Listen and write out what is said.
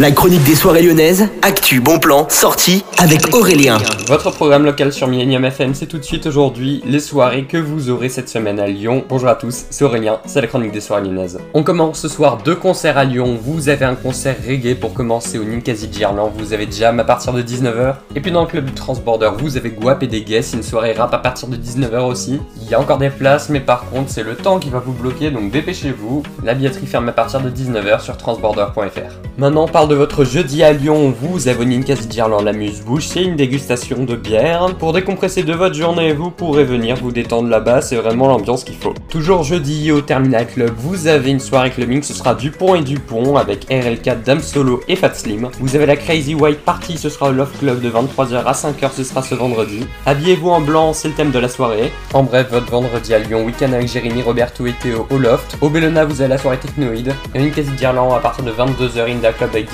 La chronique des soirées lyonnaises, actu, bon plan, sortie avec Aurélien. Votre programme local sur Millennium FM, c'est tout de suite aujourd'hui les soirées que vous aurez cette semaine à Lyon. Bonjour à tous, c'est Aurélien, c'est la chronique des soirées lyonnaises. On commence ce soir deux concerts à Lyon. Vous avez un concert reggae pour commencer au Ninkasi Gerland, vous avez Jam à partir de 19h. Et puis dans le club du Transborder, vous avez Guap et des Guests, une soirée rap à partir de 19h aussi. Il y a encore des places, mais par contre c'est le temps qui va vous bloquer, donc dépêchez-vous. La billetterie ferme à partir de 19h sur transborder.fr. Maintenant parle de votre jeudi à Lyon, vous avez Ninkasi Gerland l'amuse-bouche, c'est une dégustation de bière. Pour décompresser de votre journée, vous pourrez venir vous détendre là-bas, c'est vraiment l'ambiance qu'il faut. Toujours jeudi au Terminal Club, vous avez une soirée clubbing, ce sera Dupont et Dupont avec RL4, Dame Solo et Fat Slim. Vous avez la Crazy White Party, ce sera au Love Club de 23h à 5h, ce sera ce vendredi. Habillez-vous en blanc, c'est le thème de la soirée. En bref, votre vendredi à Lyon, week-end avec Jérémy, Roberto et Théo au Loft. Au Bellona, vous avez la soirée technoïde. Et une d'Irlande à partir de 22h Inda Club avec